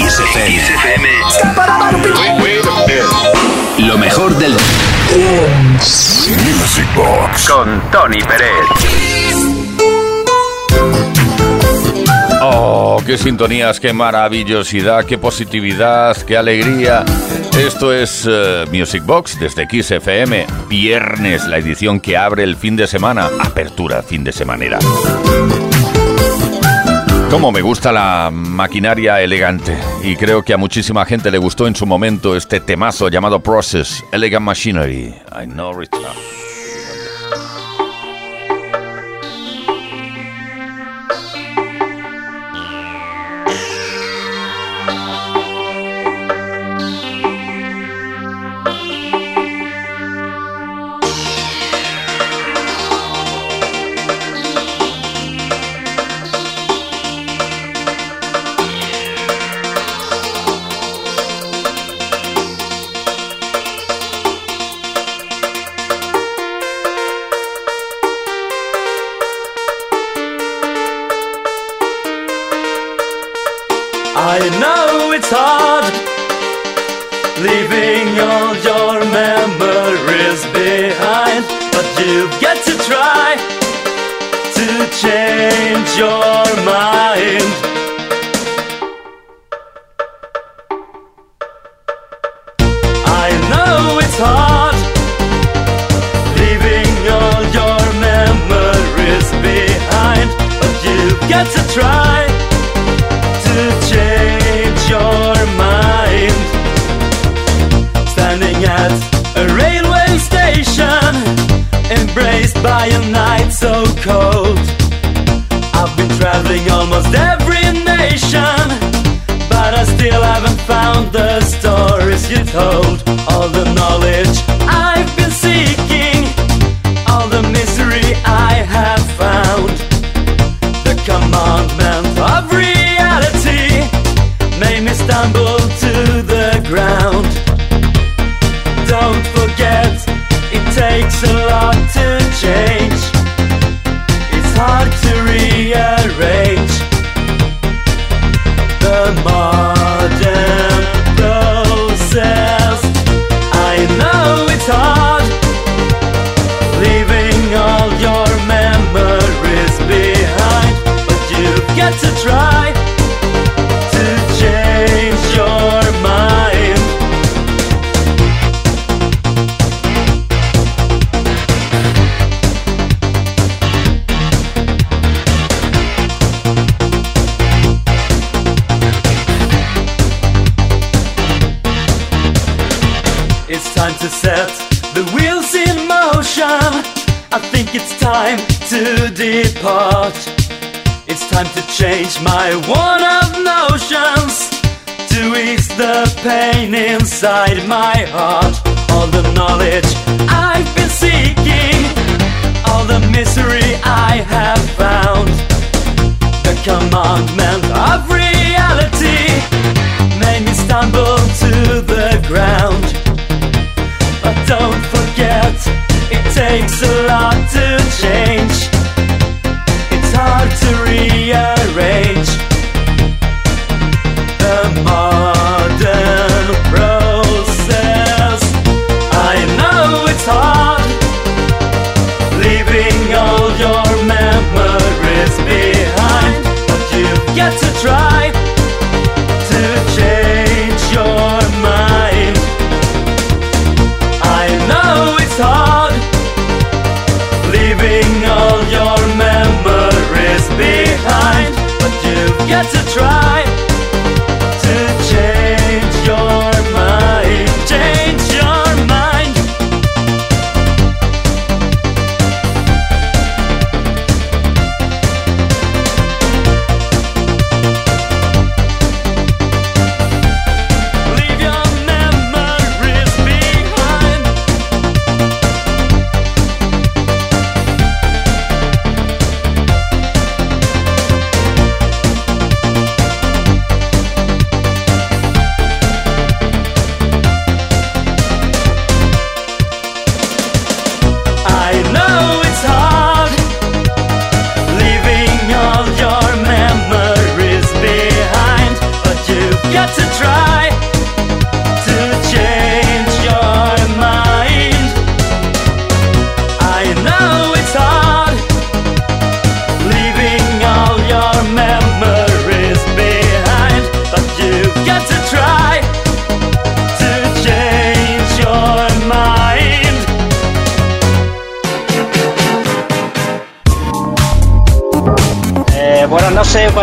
Kiss FM. Lo mejor del Music Box con Tony Pérez. Oh, qué sintonías, qué maravillosidad, qué positividad, qué alegría. Esto es eh, Music Box desde Kiss FM. Viernes, la edición que abre el fin de semana. Apertura fin de semana. Como me gusta la maquinaria elegante y creo que a muchísima gente le gustó en su momento este temazo llamado Process, Elegant Machinery. I know return. you're told all the knowledge change my one of notions to ease the pain inside my heart. All the knowledge I've been seeking, all the misery I have found, the commandment of reality made me stumble to the ground. But don't forget, it takes a had to try.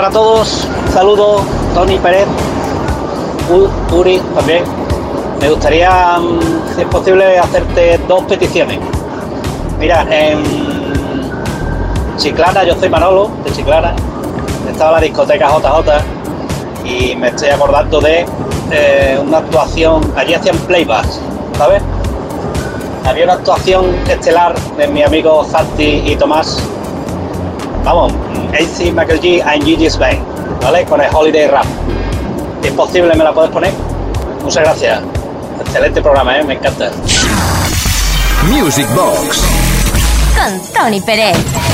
Para todos. Saludos, Tony Pérez, Uri también. Me gustaría, mm, si es posible, hacerte dos peticiones. Mira, en Chiclana, yo soy Manolo, de Chiclana. Estaba la discoteca JJ y me estoy acordando de eh, una actuación, allí hacían playbacks, ¿sabes? Había una actuación estelar de mi amigo Zanti y Tomás. Vamos, AC Michael G and Gigi Spain, ¿vale? Con el Holiday Rap. Si es posible, ¿me la puedes poner? Muchas gracias. Excelente programa, ¿eh? Me encanta. Music Box. Con Tony Pérez.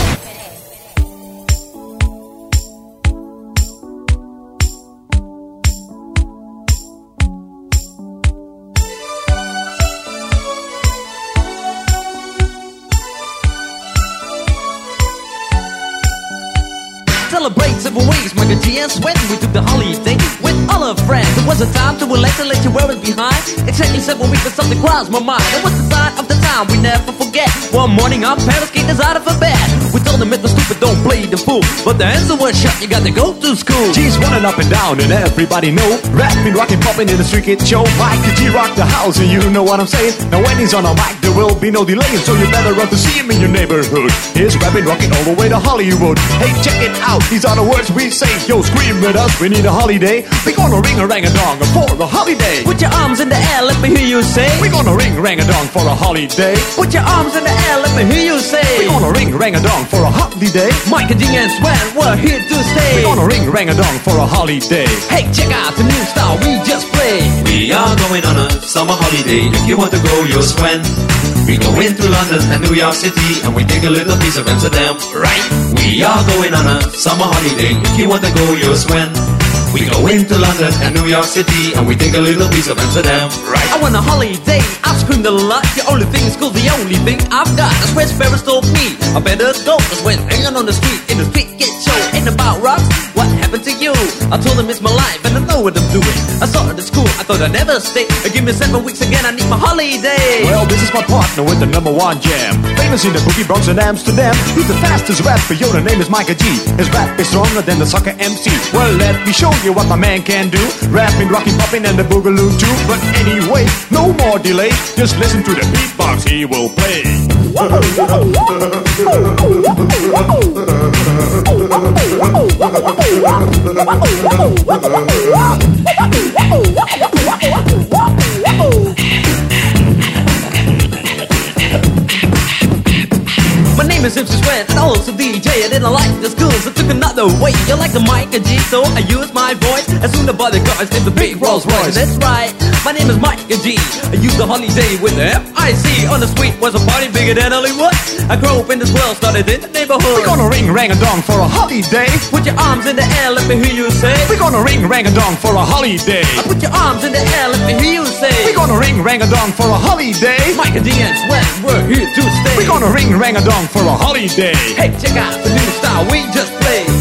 A time to let you wear it behind. Exactly seven weeks, but something crossed my mind. It was the sign of the time we never. One morning, our parents kicked us out of a bed. We told them it's the stupid, don't play the fool. But the answer was shut, you got to go to school. G's running up and down, and everybody know. Rapping, rocking, popping in the street kid show. Mike G rock the house, and you know what I'm saying. Now when he's on a mic, there will be no delay, so you better run to see him in your neighborhood. He's rapping, rocking all the way to Hollywood. Hey, check it out, these are the words we say. Yo, scream with us, we need a holiday. We gonna ring a rang a dong for the holiday. Put your arms in the air, let me hear you say. We gonna ring rang a dong for a holiday. Put your arms in the air, let me hear you say. We're gonna ring rang a dong for a holiday. Mike and Ding and Sven, we're here to stay. We're gonna ring rang a dong for a holiday. Hey, check out the new style we just played. We are going on a summer holiday. If you want to go, you'll swim. We go into London and New York City and we take a little piece of Amsterdam, right? We are going on a summer holiday. If you want to go, you'll swim. We go into London and New York City and we take a little piece of Amsterdam, right? I want a holiday, I've screamed a lot. The only thing is cool, the only thing I've got. That's where Ferris told me. I better go, cause when hanging on the street, in the street get show, ain't about rocks. What happened to you? I told them it's my life and I know what I'm doing. I started at school, I thought I'd never stay. Uh, give me seven weeks again, I need my holiday. Well, this is my partner with the number one jam. Famous in the boogie Bronx and Amsterdam. He's the fastest rapper, yo, the name is Micah G. His rap is stronger than the soccer MC. Well, let me show you what my man can do. Rapping, rocking, popping, and the boogaloo too. But anyway, no more delay. Just listen to the beatbox he will play. My name is Hipster Sweat, and I'm also DJ, and I like the schools. so another way. You like the mic and G, so I use my voice. As soon as the cars in the big Rolls Royce. That's right, my name is Mike G. I use the holiday with the F-I-C. On the street was a party bigger than Hollywood. I grew up in this world, started in the neighborhood. We're gonna ring rang a dong for a holiday. Put your arms in the air, let me hear you say. We're gonna ring rang a dong for a holiday. I put your arms in the air, let me hear you say. We're gonna ring rang a dong for a holiday. Mike and D and Sweat, we're here to stay. We're gonna ring rang a dong for a holiday. Hey, check out the new style we just played.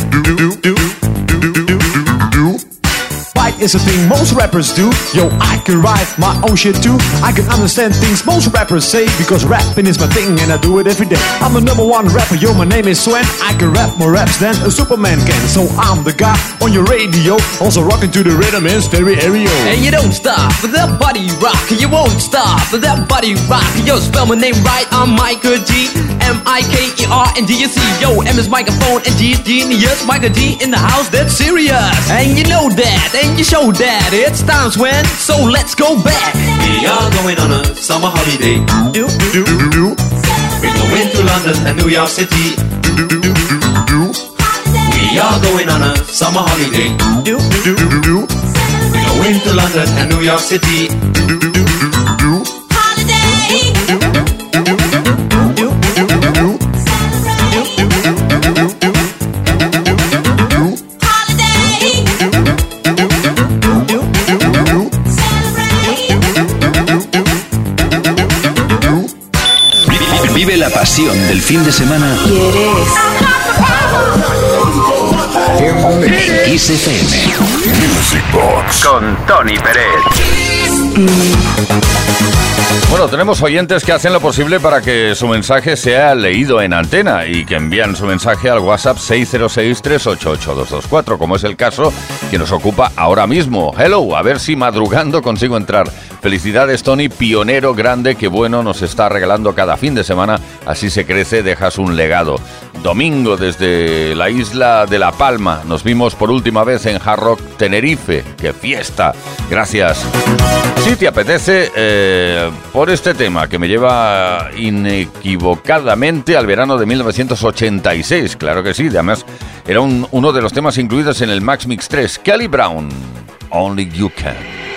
thing most rappers do. Yo, I can write my own shit too. I can understand things most rappers say because rapping is my thing and I do it every day. I'm the number one rapper, yo, my name is Swen. I can rap more raps than a Superman can. So I'm the guy on your radio, also rocking to the rhythm in stereo. And you don't stop with that body rock. You won't stop with that body rock. Yo, spell my name right. I'm Michael G. M I K E R and D U C. Yo, M is microphone and G is genius. Michael G in the house, that's serious. And you know that, and you show that. It's times when, so let's go back. We are going on a summer holiday. Do do do do We go into London and New York City. We are going on a summer holiday. do do do do We go into London and New York City. la pasión del fin de semana en Kiss FM. Music Box con Tony Pérez. Bueno, tenemos oyentes que hacen lo posible para que su mensaje sea leído en antena y que envían su mensaje al WhatsApp 606-388-224, como es el caso que nos ocupa ahora mismo. Hello, a ver si madrugando consigo entrar. Felicidades, Tony, pionero grande que bueno nos está regalando cada fin de semana. Así se crece, dejas un legado. Domingo desde la isla de La Palma. Nos vimos por última vez en Hard Rock Tenerife. ¡Qué fiesta! Gracias. Si te apetece, eh, por este tema que me lleva inequivocadamente al verano de 1986. Claro que sí, además era uno de los temas incluidos en el Max Mix 3. Kelly Brown, Only You Can.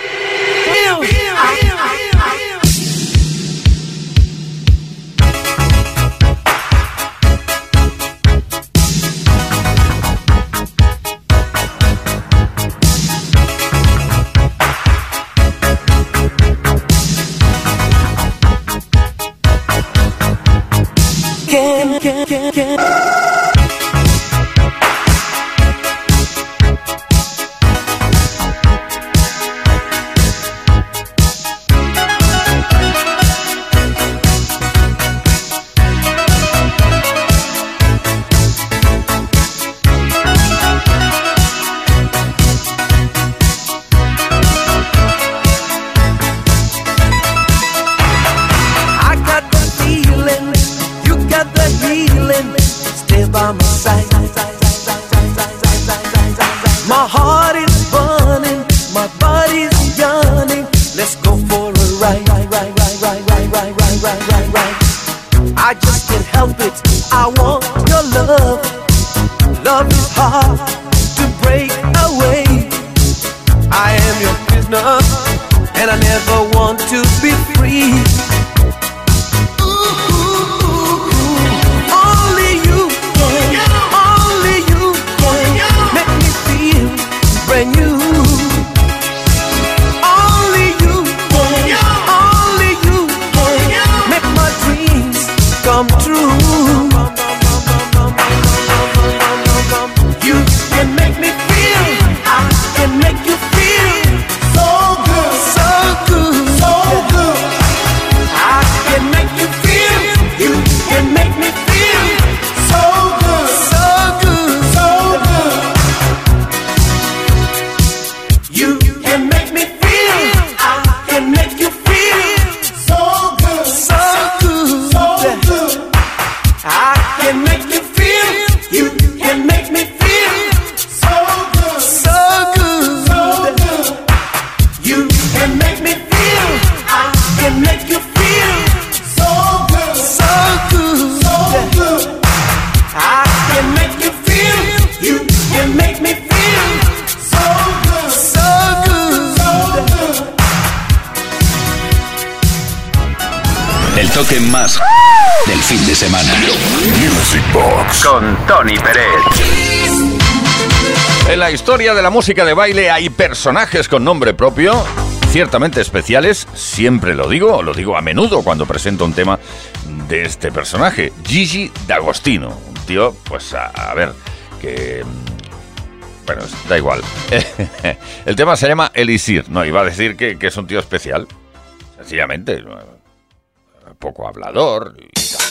Historia de la música de baile hay personajes con nombre propio, ciertamente especiales, siempre lo digo, lo digo a menudo cuando presento un tema de este personaje, Gigi D'Agostino, un tío, pues a, ver, que... Bueno, da igual. El tema se llama Elisir, no, iba a decir que, que es un tío especial, sencillamente, poco hablador y tal.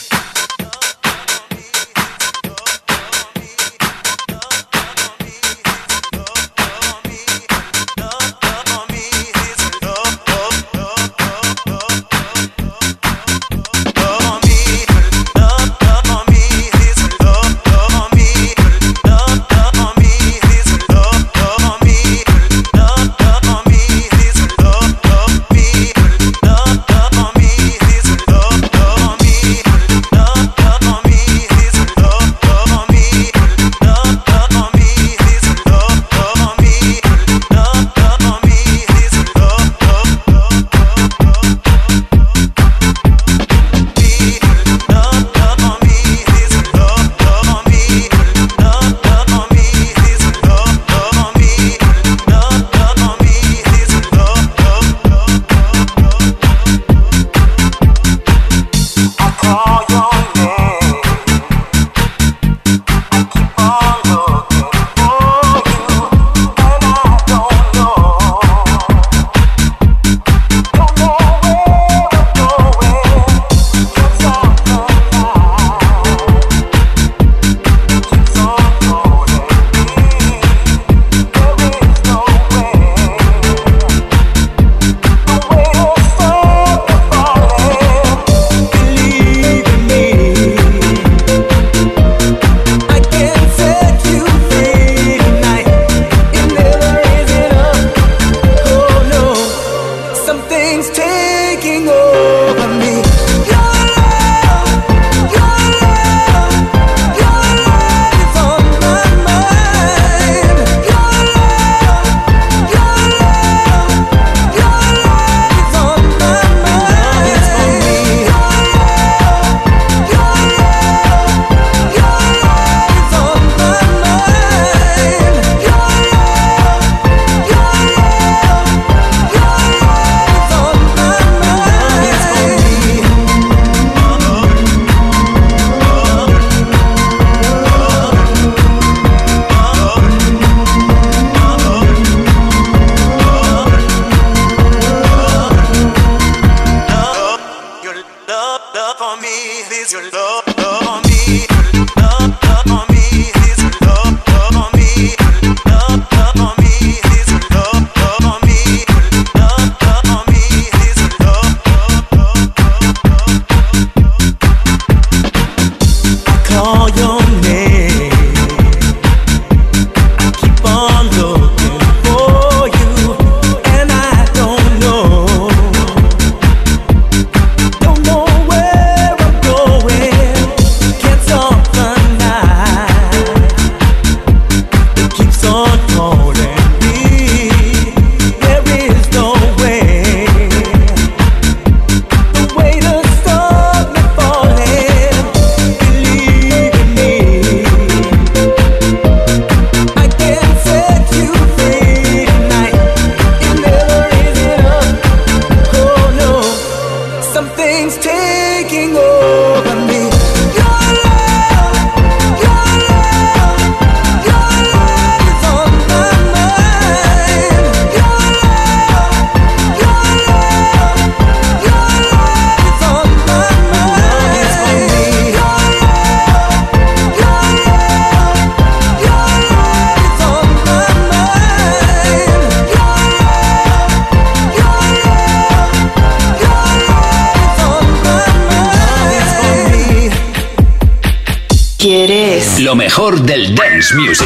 Lo mejor del dance music.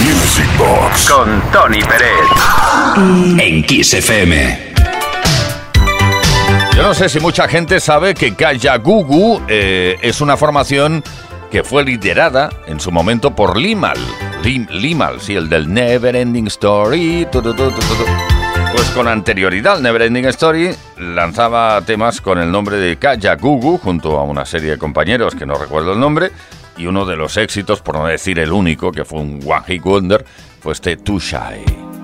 Music Box. Con Tony Pérez. En Kiss FM. Yo no sé si mucha gente sabe que Kaya Gugu eh, es una formación que fue liderada en su momento por Limal. Lim- Limal, sí, el del Never Ending Story. tu, tu, tu, tu, tu, tu. Pues con anterioridad al Never Ending Story lanzaba temas con el nombre de Kaya Gugu junto a una serie de compañeros que no recuerdo el nombre y uno de los éxitos, por no decir el único, que fue un One Hit Wonder, fue este Too Shy.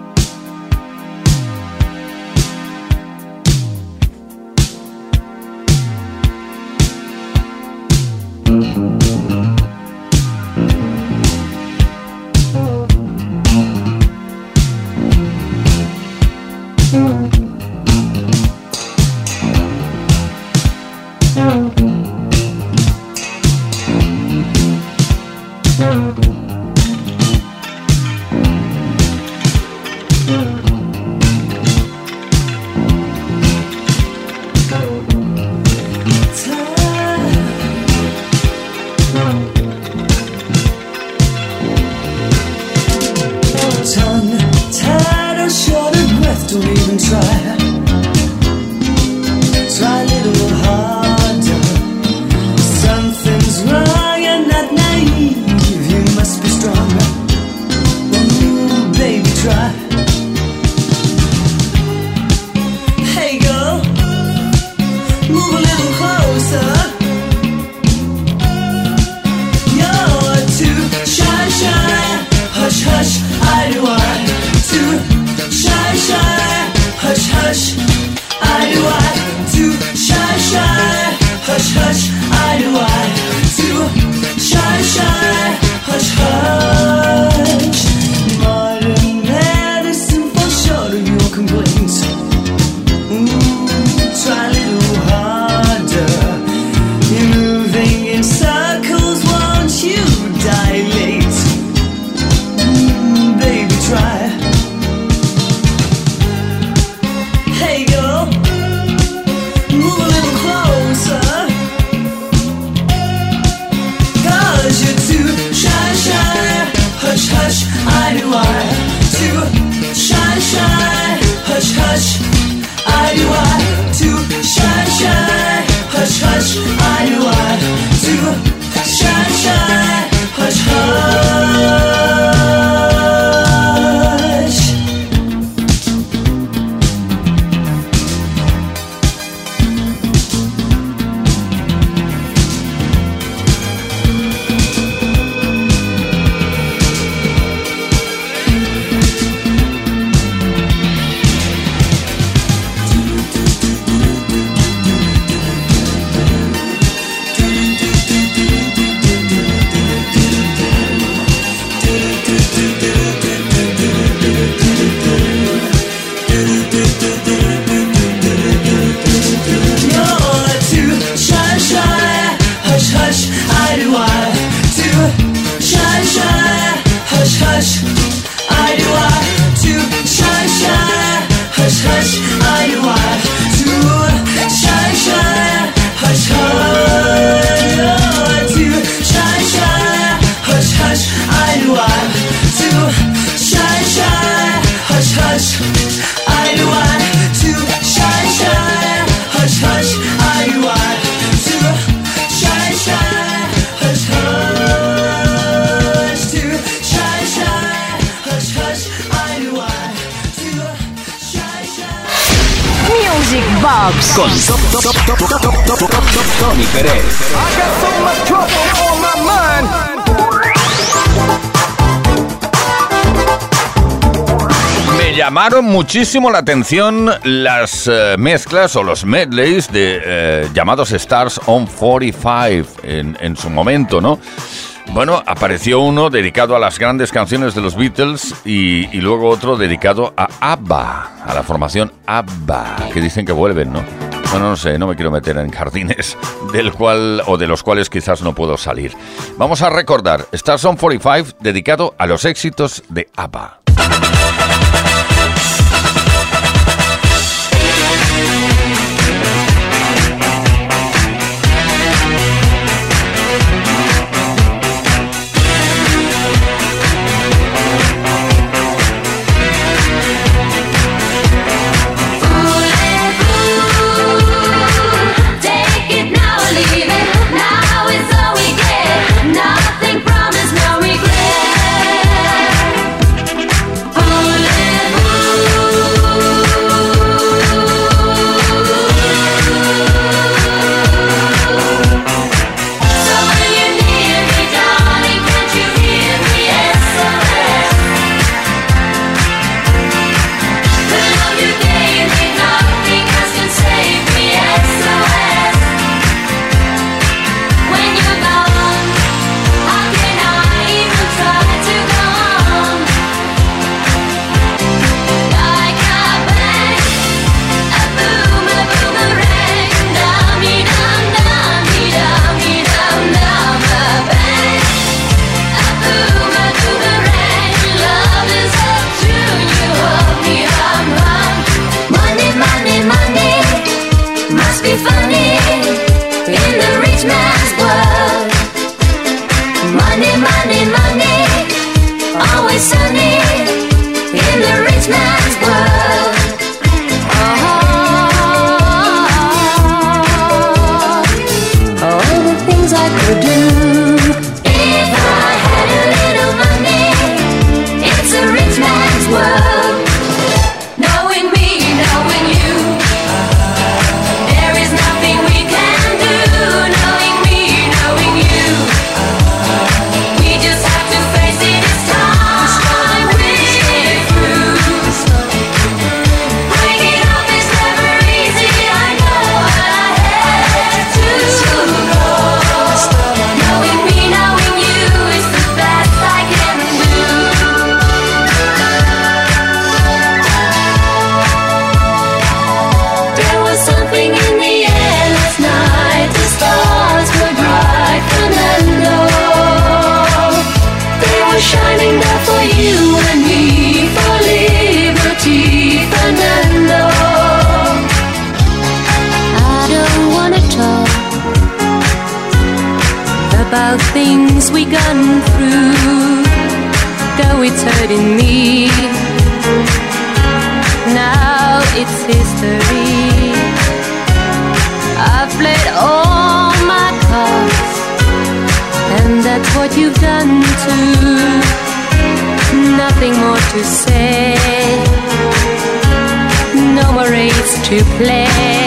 Muchísimo la atención las eh, mezclas o los medleys de eh, llamados Stars on 45 en, su momento, ¿no? Bueno, apareció uno dedicado a las grandes canciones de los Beatles y, y luego otro dedicado a ABBA, a la formación ABBA, que dicen que vuelven, ¿no? Bueno, no sé, no me quiero meter en jardines del cual o de los cuales quizás no puedo salir. Vamos a recordar Stars on 45 dedicado a los éxitos de ABBA. to play.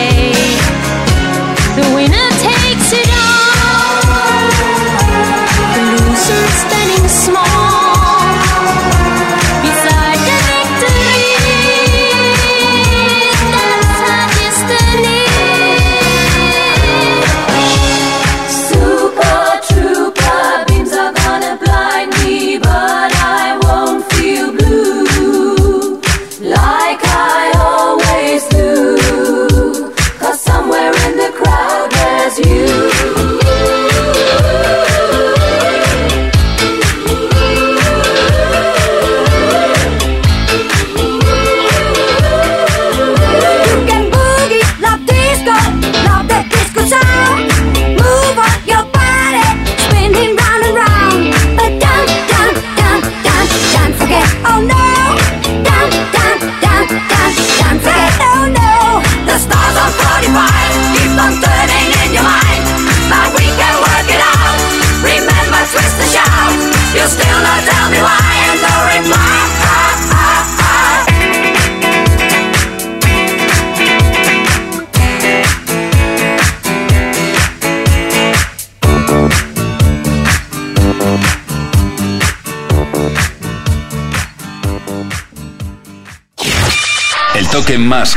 que más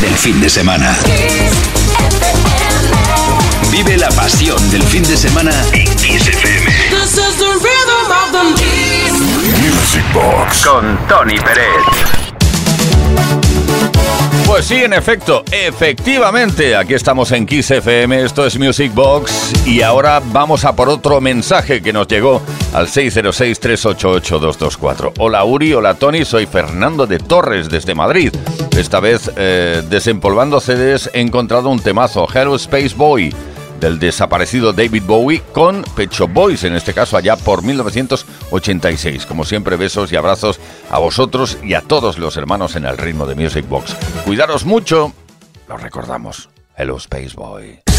del fin de semana. Vive la pasión del fin de semana en Kiss FM. Music Box con Tony Pérez. Pues sí, en efecto, efectivamente, aquí estamos en Kiss FM, esto es Music Box y ahora vamos a por otro mensaje que nos llegó al 606-388-224. Hola Uri, hola Tony, soy Fernando de Torres desde Madrid. Esta vez, eh, desempolvando CDs, he encontrado un temazo, Hello Space Boy, del desaparecido David Bowie con Pecho Boys, en este caso allá por 1986. Como siempre, besos y abrazos a vosotros y a todos los hermanos en el ritmo de Music Box. Cuidaros mucho, los recordamos. Hello Space Boy.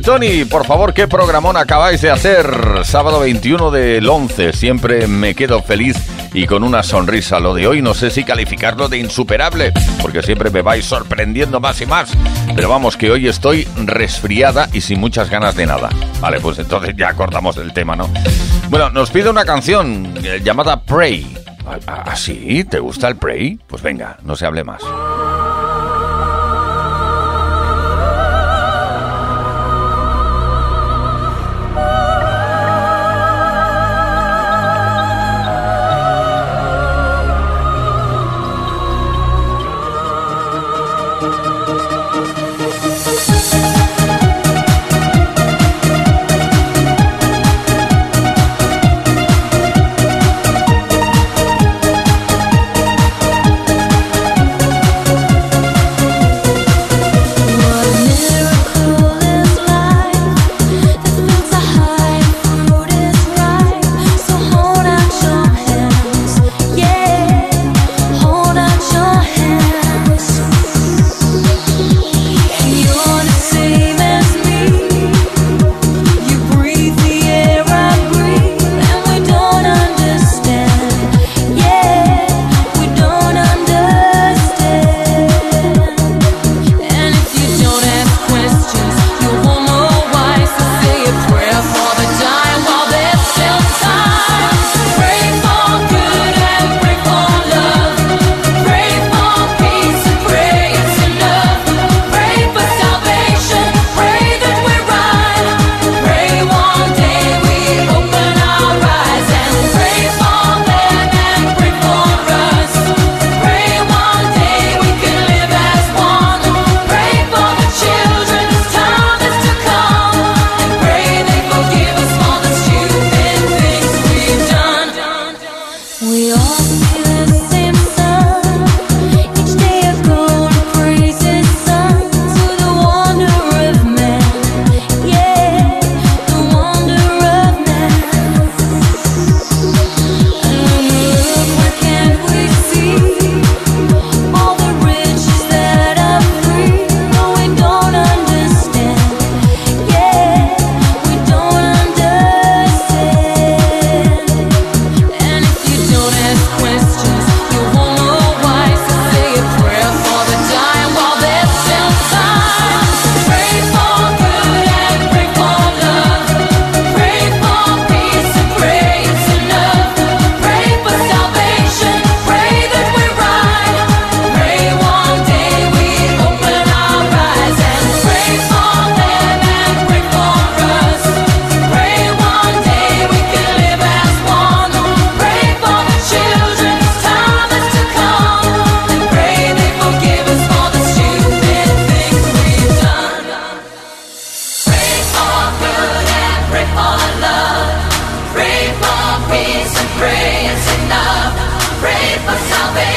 Tony, por favor, qué programón acabáis de hacer. Sábado 21 del 11, siempre me quedo feliz y con una sonrisa. Lo de hoy no sé si calificarlo de insuperable, porque siempre me vais sorprendiendo más y más. Pero vamos, que hoy estoy resfriada y sin muchas ganas de nada. Vale, pues entonces ya acordamos el tema, ¿no? Bueno, nos pide una canción eh, llamada Pray. ¿Ah, ah, sí? ¿Te gusta el Pray? Pues venga, no se hable más.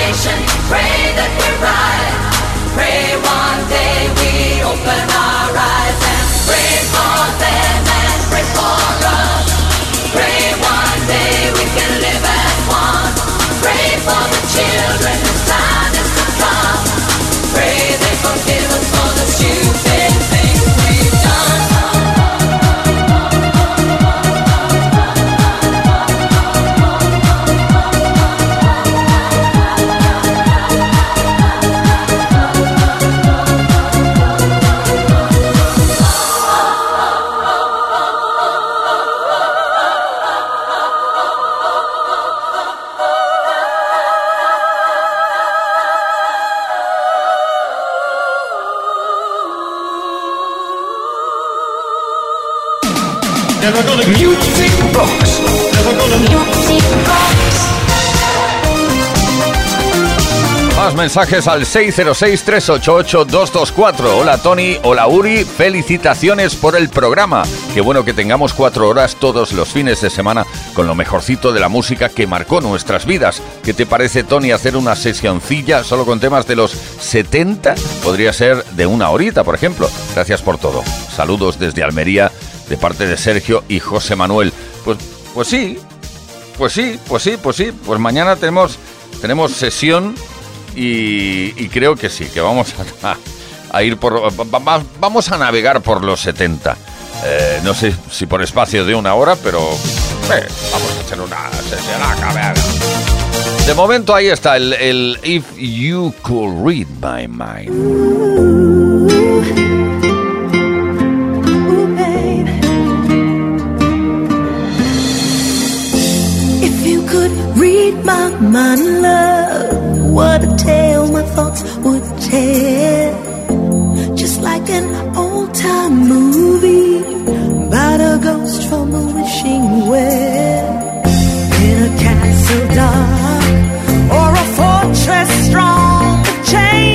nation. Pray that we rise. Pray one day we open our eyes and pray for them. Mensajes al 606-388-224. Hola Tony, hola Uri, felicitaciones por el programa. Qué bueno que tengamos cuatro horas todos los fines de semana con lo mejorcito de la música que marcó nuestras vidas. ¿Qué te parece Tony hacer una sesioncilla solo con temas de los 70? Podría ser de una horita, por ejemplo. Gracias por todo. Saludos desde Almería de parte de Sergio y José Manuel. Pues, pues sí, pues sí, pues sí, pues sí. Pues mañana tenemos, tenemos sesión y, y creo que sí, que vamos a, ir por. Vamos a navegar por los 70. Eh, no sé si por espacio de una hora, pero eh, vamos a hacer una sesión. De momento ahí está el, el If You Could Read My Mind. Read my mind. what a tale my thoughts would tell. Just like an old time movie about a ghost from a wishing well. In a castle dark or a fortress strong, chain.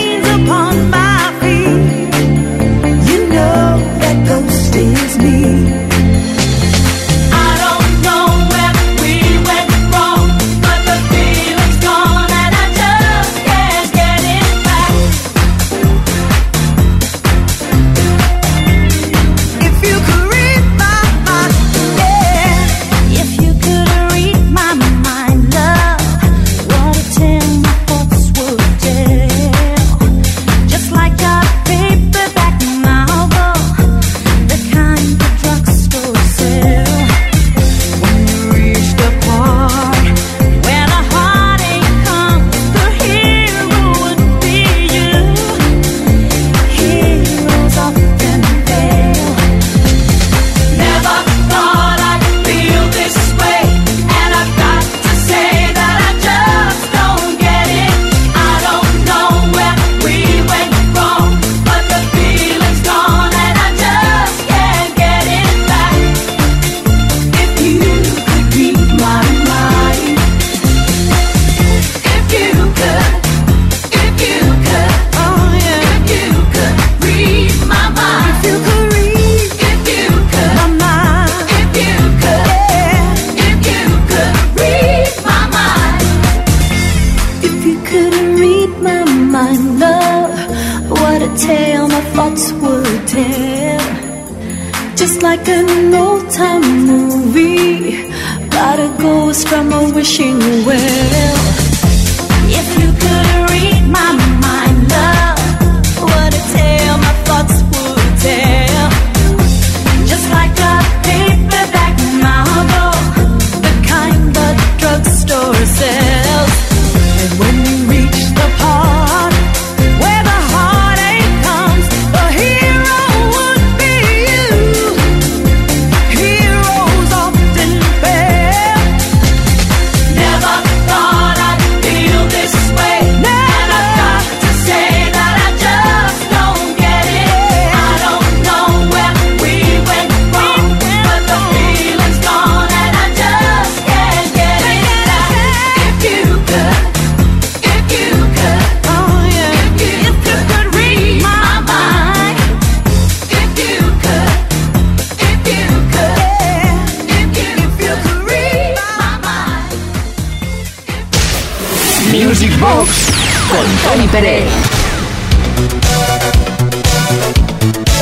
Music Box con Tony Pérez.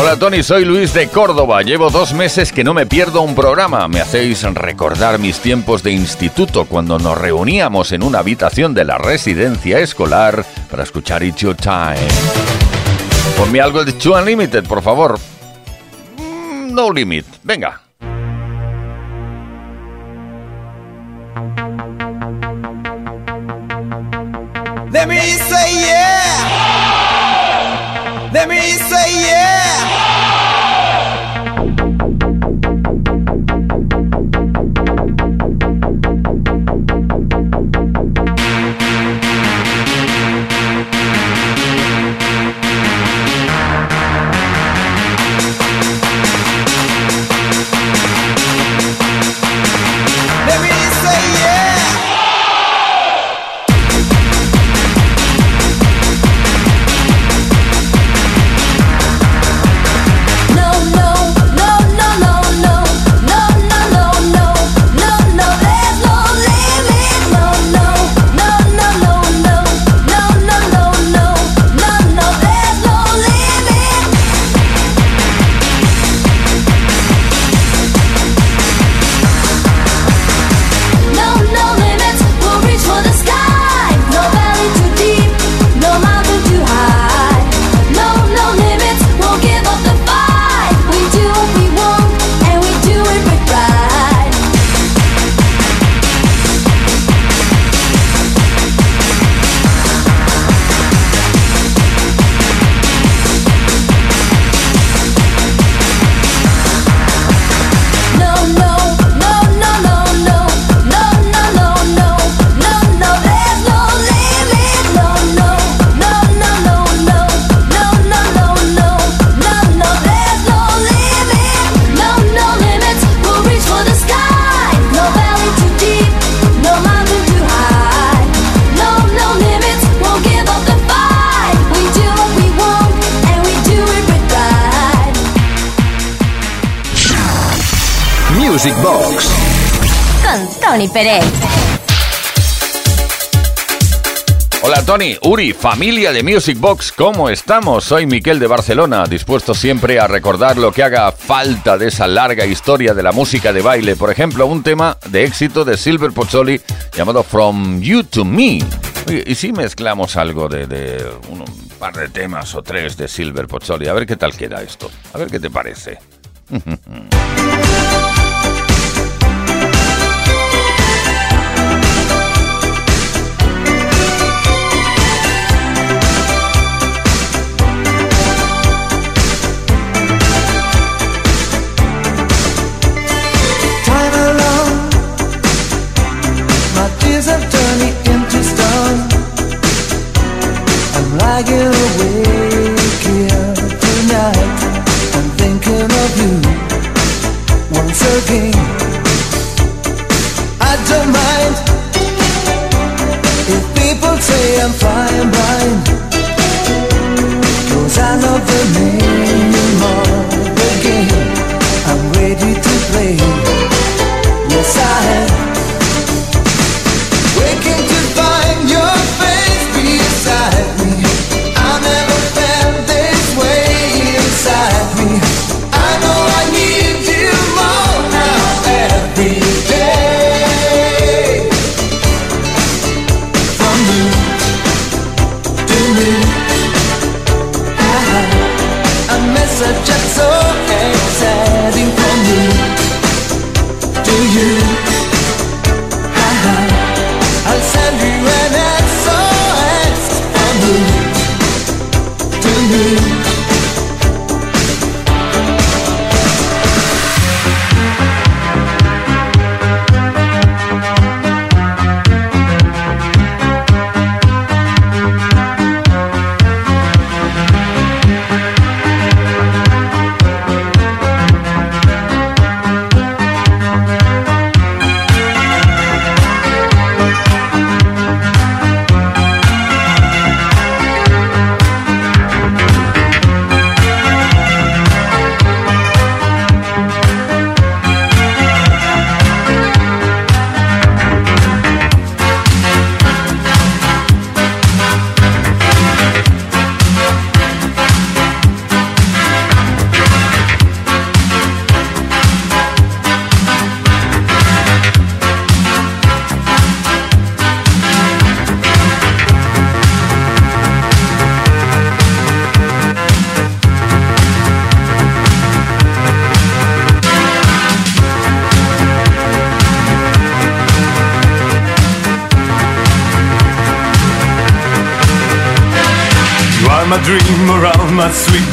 Hola Tony, soy Luis de Córdoba. Llevo dos meses que no me pierdo un programa. Me hacéis recordar mis tiempos de instituto cuando nos reuníamos en una habitación de la residencia escolar para escuchar It's Your Time. Ponme algo de Two Unlimited, por favor. Mm, no Limit. Venga. Let me say yeah. Let me say yeah. Tony, Uri, familia de Music Box, ¿cómo estamos? Soy Miquel de Barcelona, dispuesto siempre a recordar lo que haga falta de esa larga historia de la música de baile. Por ejemplo, un tema de éxito de Silver Pozzoli llamado From You to Me. ¿y si mezclamos algo de, de un, un par de temas o tres de Silver Pozzoli? A ver qué tal queda esto. A ver qué te parece.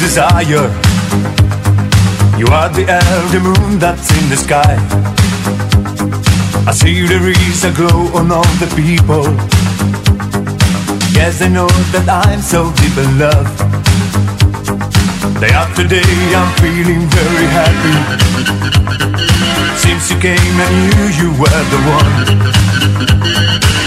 desire. You are the elder moon that's in the sky. I see there is a glow on all the people. Yes, I know that I'm so deep in love. Day after day, I'm feeling very happy. Since you came, I knew you were the one.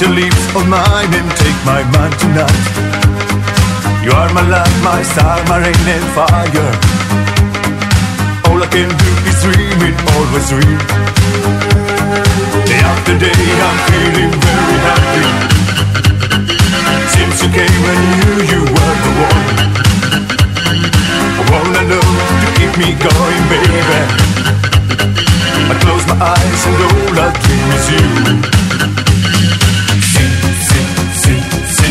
Your lips on mine and take my mind tonight. You are my light, my star, my rain and fire. All I can do is dream it, always dream. Day after day, I'm feeling very happy. Since you came, I knew you were the one. I wanna know to keep me going, baby. I close my eyes and all I dream is you.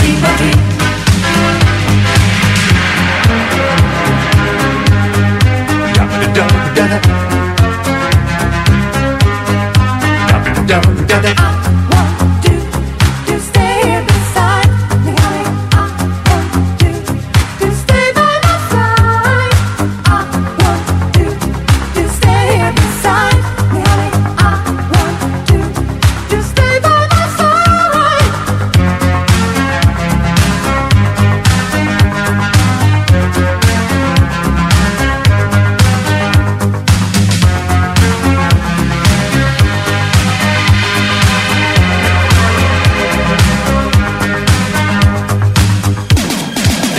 see my dream.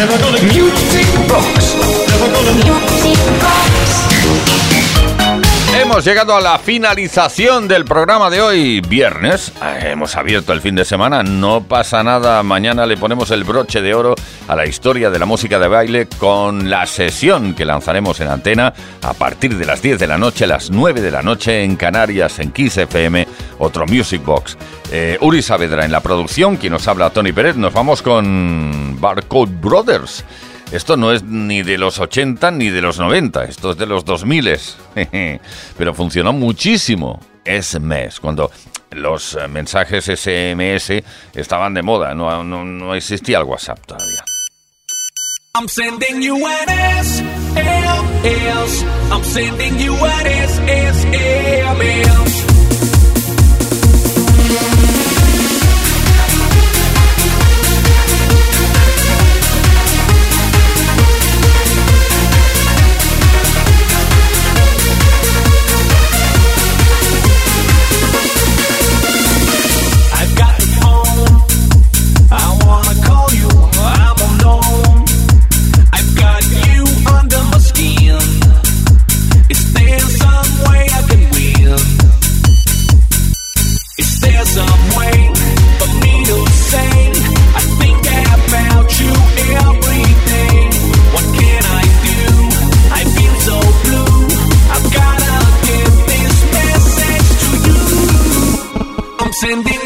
Never gonna music box. Never gonna music box. Hemos llegado a la finalización del programa de hoy, viernes. Ah, Hemos abierto el fin de semana, no pasa nada. Mañana le ponemos el broche de oro a la historia de la música de baile con la sesión que lanzaremos en antena a partir de las 10 de la noche, las 9 de la noche en Canarias, en Kiss FM, otro Music Box. Eh, Uri Saavedra en la producción, quien nos habla Tony Pérez. Nos vamos con Barcode Brothers. Esto no es ni de los 80 ni de los 90, esto es de los 2000. Pero funcionó muchísimo ese mes, cuando los mensajes SMS estaban de moda, no, no, no existía el WhatsApp todavía. I'm sending you an S, L, S. I'm sending you an S, I'm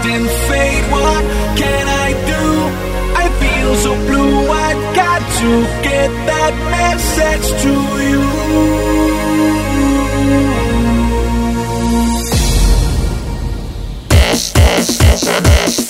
trust in fate. What can I do? I feel so blue. I've got to get that message to you. S,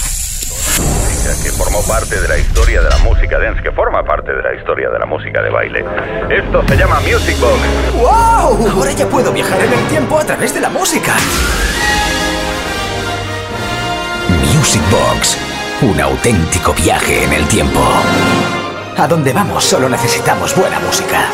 Que formó parte de la historia de la música dance, que forma parte de la historia de la música de baile. Esto se llama Music Box. ¡Wow! Ahora ya puedo viajar en el tiempo a través de la música. Music Box. Un auténtico viaje en el tiempo. A donde vamos solo necesitamos buena música.